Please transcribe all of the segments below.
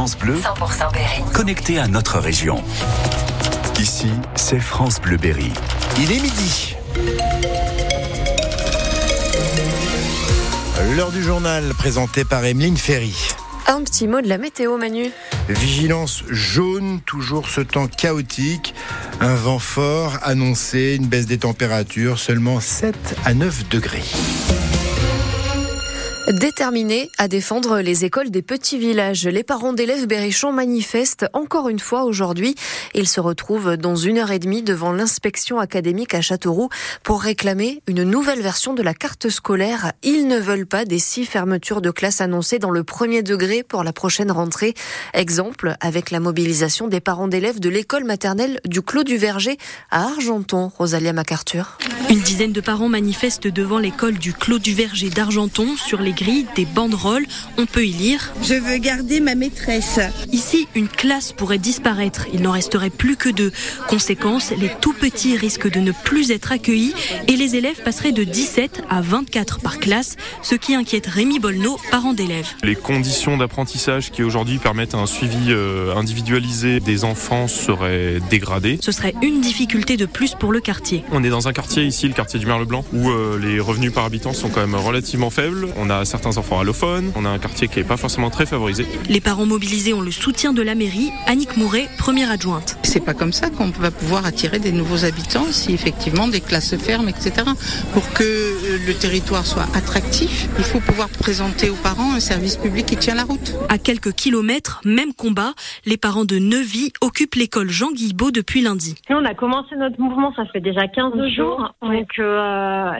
France Bleu, 100% Berry. connecté à notre région. Ici, c'est France Bleu Berry. Il est midi. L'heure du journal présenté par Emeline Ferry. Un petit mot de la météo, Manu. Vigilance jaune, toujours ce temps chaotique. Un vent fort annoncé, une baisse des températures, seulement 7 à 9 degrés. Déterminés à défendre les écoles des petits villages, les parents d'élèves berrichons manifestent encore une fois aujourd'hui. Ils se retrouvent dans une heure et demie devant l'inspection académique à Châteauroux pour réclamer une nouvelle version de la carte scolaire. Ils ne veulent pas des six fermetures de classes annoncées dans le premier degré pour la prochaine rentrée. Exemple avec la mobilisation des parents d'élèves de l'école maternelle du Clos du Verger à Argenton, Rosalia MacArthur. Une dizaine de parents manifestent devant l'école du Clos du Verger d'Argenton sur les grilles des banderoles. On peut y lire Je veux garder ma maîtresse. Ici, une classe pourrait disparaître. Il n'en resterait plus que deux. Conséquence, les tout petits risquent de ne plus être accueillis et les élèves passeraient de 17 à 24 par classe, ce qui inquiète Rémi Bolno, parent d'élèves. Les conditions d'apprentissage qui aujourd'hui permettent un suivi euh, individualisé des enfants seraient dégradées. Ce serait une difficulté de plus pour le quartier. On est dans un quartier ici, le quartier du Merle-Blanc, où euh, les revenus par habitant sont quand même relativement faibles. On a certains enfants allophones, on a un quartier qui n'est pas forcément très favorisé. Les parents mobilisés ont le soutien de la mairie. Annick Mouret, première adjointe. C'est pas comme ça qu'on va pouvoir attirer des nouveaux habitants si effectivement des classes se ferment, etc. Pour que euh, le territoire soit attractif, il faut pouvoir présenter aux parents un service public qui tient la route. À quelques kilomètres, même combat, les parents de Neuvy occupent l'école Jean Guilbeault depuis lundi. Nous, on a commencé notre mouvement, ça fait déjà 15 jours. Donc euh,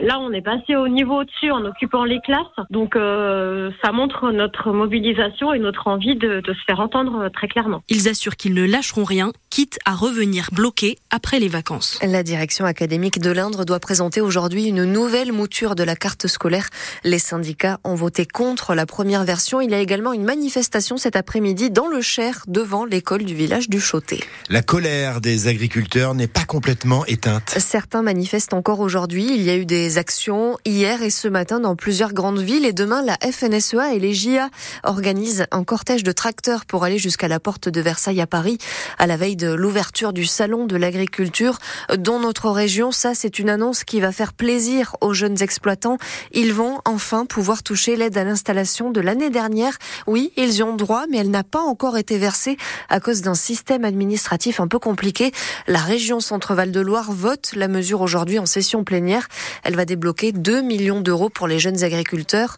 là, on est passé au niveau au-dessus en occupant les classes. Donc euh, ça montre notre mobilisation et notre envie de, de se faire entendre euh, très clairement. Ils assurent qu'ils ne lâcheront rien, quitte à revenir bloqués après les vacances. La direction académique de l'Indre doit présenter aujourd'hui une nouvelle mouture de la carte scolaire. Les syndicats ont voté contre la première version. Il y a également une manifestation cet après-midi dans le Cher devant l'école du village du Chauté. La colère des agriculteurs n'est pas complètement éteinte. Certains manifestent encore aujourd'hui. Il y a eu des actions hier et ce matin dans plusieurs grandes villes et demain la FNSEA et les JA organisent un cortège de tracteurs pour aller jusqu'à la porte de Versailles à Paris à la veille de l'ouverture du salon de l'agriculture dans notre région. Ça, c'est une annonce qui va faire plaisir aux jeunes exploitants. Ils vont enfin pouvoir toucher l'aide à l'installation de l'année dernière. Oui, ils y ont droit, mais elle n'a pas encore été versée à cause d'un système administratif un peu compliqué. La région Centre-Val de Loire vote la mesure aujourd'hui en session plénière. Elle va débloquer 2 millions d'euros pour les jeunes agriculteurs.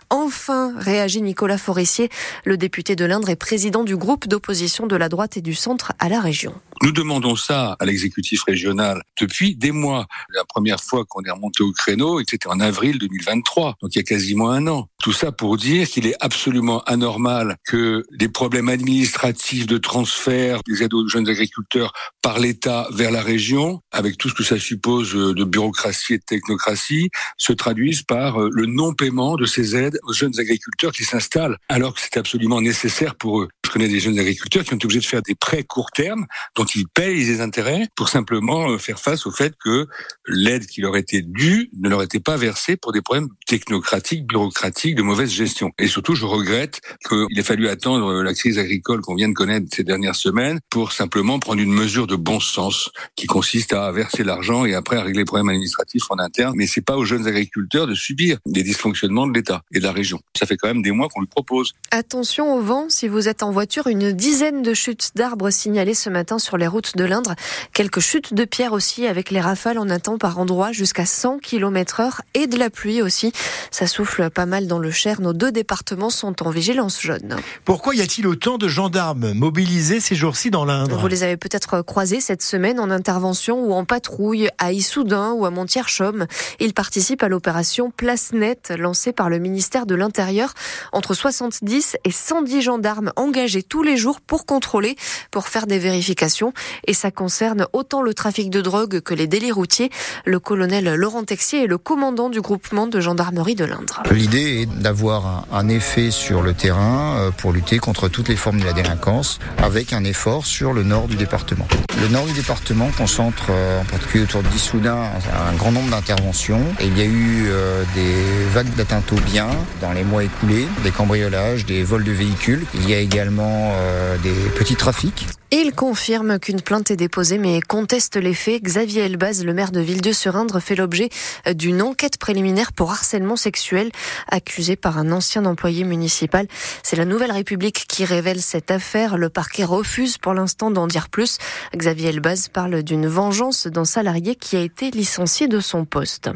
Enfin, réagit Nicolas Forissier, le député de l'Indre et président du groupe d'opposition de la droite et du centre à la région. Nous demandons ça à l'exécutif régional depuis des mois. La première fois qu'on est remonté au créneau, c'était en avril 2023, donc il y a quasiment un an. Tout ça pour dire qu'il est absolument anormal que des problèmes administratifs de transfert des aides aux jeunes agriculteurs par l'État vers la région, avec tout ce que ça suppose de bureaucratie et de technocratie, se traduisent par le non-paiement de ces aides aux jeunes agriculteurs qui s'installent, alors que c'est absolument nécessaire pour eux. Je connais des jeunes agriculteurs qui ont été obligés de faire des prêts court terme, dont ils payent les intérêts pour simplement faire face au fait que l'aide qui leur était due ne leur était pas versée pour des problèmes technocratiques, bureaucratiques, de mauvaise gestion. Et surtout, je regrette qu'il ait fallu attendre la crise agricole qu'on vient de connaître ces dernières semaines pour simplement prendre une mesure de bon sens qui consiste à verser l'argent et après à régler les problèmes administratifs en interne. Mais c'est pas aux jeunes agriculteurs de subir des dysfonctionnements de l'État et de la région. Ça fait quand même des mois qu'on lui propose. Attention au vent, si vous êtes en voiture, une dizaine de chutes d'arbres signalées ce matin sur les routes de l'Indre. Quelques chutes de pierres aussi avec les rafales en attend par endroits jusqu'à 100 km heure et de la pluie aussi. Ça souffle pas mal dans le Cher. Nos deux départements sont en vigilance jaune. Pourquoi y a-t-il autant de gendarmes mobilisés ces jours-ci dans l'Indre? Vous les avez peut-être croisés cette semaine en intervention ou en patrouille à Issoudun ou à Montier-Chaume. Ils participent à l'opération Place Nette lancée par le ministère de l'Intérieur. Entre 70 et 110 gendarmes engagés tous les jours pour contrôler, pour faire des vérifications. Et ça concerne autant le trafic de drogue que les délits routiers. Le colonel Laurent Texier est le commandant du groupement de gendarmerie de l'Indre. L'idée est d'avoir un effet sur le terrain euh, pour lutter contre toutes les formes de la délinquance, avec un effort sur le nord du département. Le nord du département concentre, euh, en particulier autour Dissoudun, un grand nombre d'interventions. Il y a eu euh, des vagues d'atteintes aux biens dans les mois écoulés, des cambriolages, des vols de véhicules. Il y a également euh, des petits trafics. Il confirme qu'une plainte est déposée mais conteste les faits. Xavier Elbaz, le maire de Villedieu-sur-Indre, fait l'objet d'une enquête préliminaire pour harcèlement sexuel accusé par un ancien employé municipal. C'est la Nouvelle République qui révèle cette affaire. Le parquet refuse pour l'instant d'en dire plus. Xavier Elbaz parle d'une vengeance d'un salarié qui a été licencié de son poste.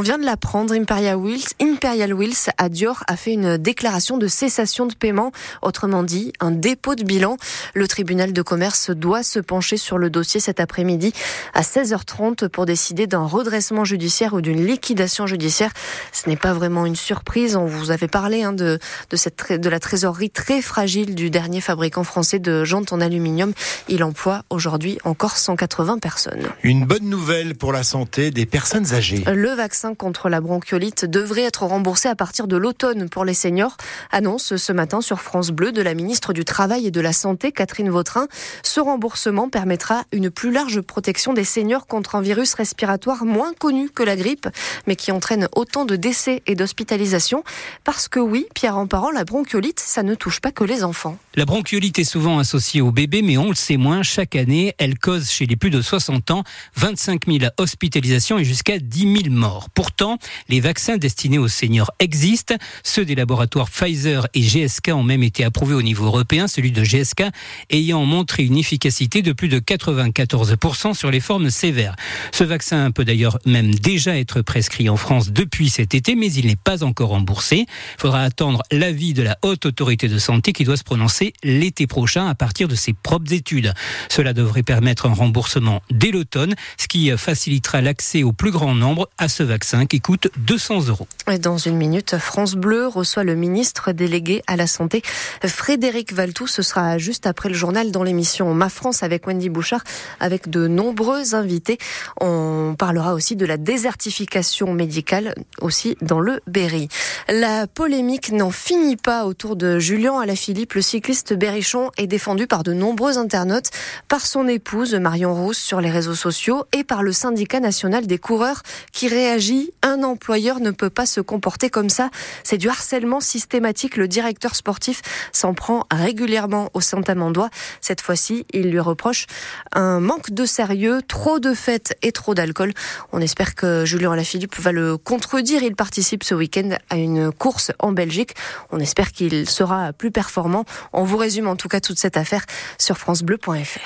Vient de l'apprendre, Imperial Wills, Imperial Wills à Dior a fait une déclaration de cessation de paiement, autrement dit un dépôt de bilan. Le tribunal de commerce doit se pencher sur le dossier cet après-midi à 16h30 pour décider d'un redressement judiciaire ou d'une liquidation judiciaire. Ce n'est pas vraiment une surprise. On vous avait parlé hein, de, de, cette, de la trésorerie très fragile du dernier fabricant français de jantes en aluminium. Il emploie aujourd'hui encore 180 personnes. Une bonne nouvelle pour la santé des personnes âgées. Le vaccin contre la bronchiolite devrait être remboursé à partir de l'automne pour les seniors. Annonce ce matin sur France Bleu de la ministre du Travail et de la Santé, Catherine Vautrin. Ce remboursement permettra une plus large protection des seniors contre un virus respiratoire moins connu que la grippe, mais qui entraîne autant de décès et d'hospitalisation. Parce que oui, Pierre en parlant, la bronchiolite, ça ne touche pas que les enfants. La bronchiolite est souvent associée aux bébés, mais on le sait moins. Chaque année, elle cause chez les plus de 60 ans 25 000 hospitalisations et jusqu'à 10 000 morts. Pourtant, les vaccins destinés aux seniors existent. Ceux des laboratoires Pfizer et GSK ont même été approuvés au niveau européen, celui de GSK ayant montré une efficacité de plus de 94% sur les formes sévères. Ce vaccin peut d'ailleurs même déjà être prescrit en France depuis cet été, mais il n'est pas encore remboursé. Il faudra attendre l'avis de la haute autorité de santé qui doit se prononcer l'été prochain à partir de ses propres études. Cela devrait permettre un remboursement dès l'automne, ce qui facilitera l'accès au plus grand nombre à ce vaccin qui coûte 200 euros. Dans une minute, France Bleu reçoit le ministre délégué à la santé, Frédéric Valtou. Ce sera juste après le journal dans l'émission Ma France avec Wendy Bouchard, avec de nombreux invités. On parlera aussi de la désertification médicale, aussi dans le Berry. La polémique n'en finit pas autour de Julien Alaphilippe. Le cycliste berrichon est défendu par de nombreux internautes, par son épouse Marion Rousse sur les réseaux sociaux et par le syndicat national des coureurs qui réagit. Un employeur ne peut pas se comporter comme ça. C'est du harcèlement systématique. Le directeur sportif s'en prend régulièrement au Saint-Amandois. Cette fois-ci, il lui reproche un manque de sérieux, trop de fêtes et trop d'alcool. On espère que Julien Alaphilippe va le contredire. Il participe ce week-end à une course en Belgique. On espère qu'il sera plus performant. On vous résume en tout cas toute cette affaire sur francebleu.fr.